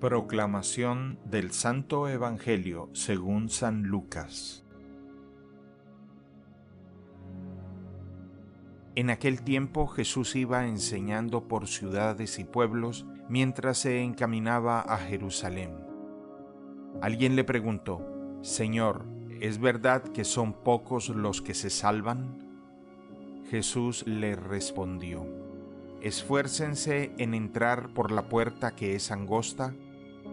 Proclamación del Santo Evangelio según San Lucas En aquel tiempo Jesús iba enseñando por ciudades y pueblos mientras se encaminaba a Jerusalén. Alguien le preguntó, Señor, ¿es verdad que son pocos los que se salvan? Jesús le respondió, Esfuércense en entrar por la puerta que es angosta,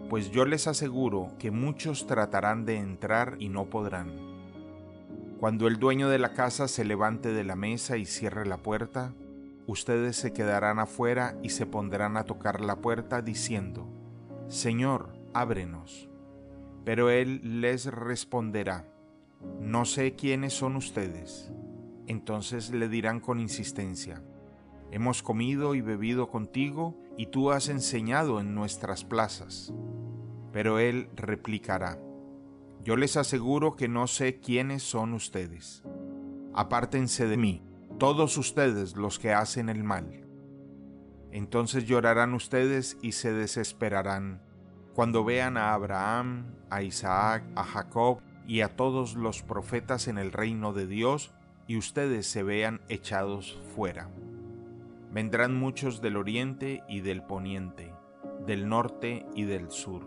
pues yo les aseguro que muchos tratarán de entrar y no podrán. Cuando el dueño de la casa se levante de la mesa y cierre la puerta, ustedes se quedarán afuera y se pondrán a tocar la puerta diciendo, Señor, ábrenos. Pero él les responderá, No sé quiénes son ustedes. Entonces le dirán con insistencia, Hemos comido y bebido contigo y tú has enseñado en nuestras plazas. Pero él replicará, Yo les aseguro que no sé quiénes son ustedes. Apártense de mí, todos ustedes los que hacen el mal. Entonces llorarán ustedes y se desesperarán cuando vean a Abraham, a Isaac, a Jacob y a todos los profetas en el reino de Dios y ustedes se vean echados fuera. Vendrán muchos del oriente y del poniente, del norte y del sur,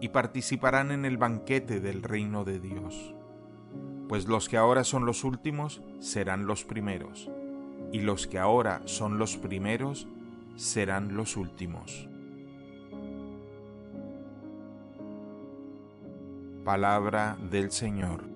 y participarán en el banquete del reino de Dios. Pues los que ahora son los últimos serán los primeros, y los que ahora son los primeros serán los últimos. Palabra del Señor.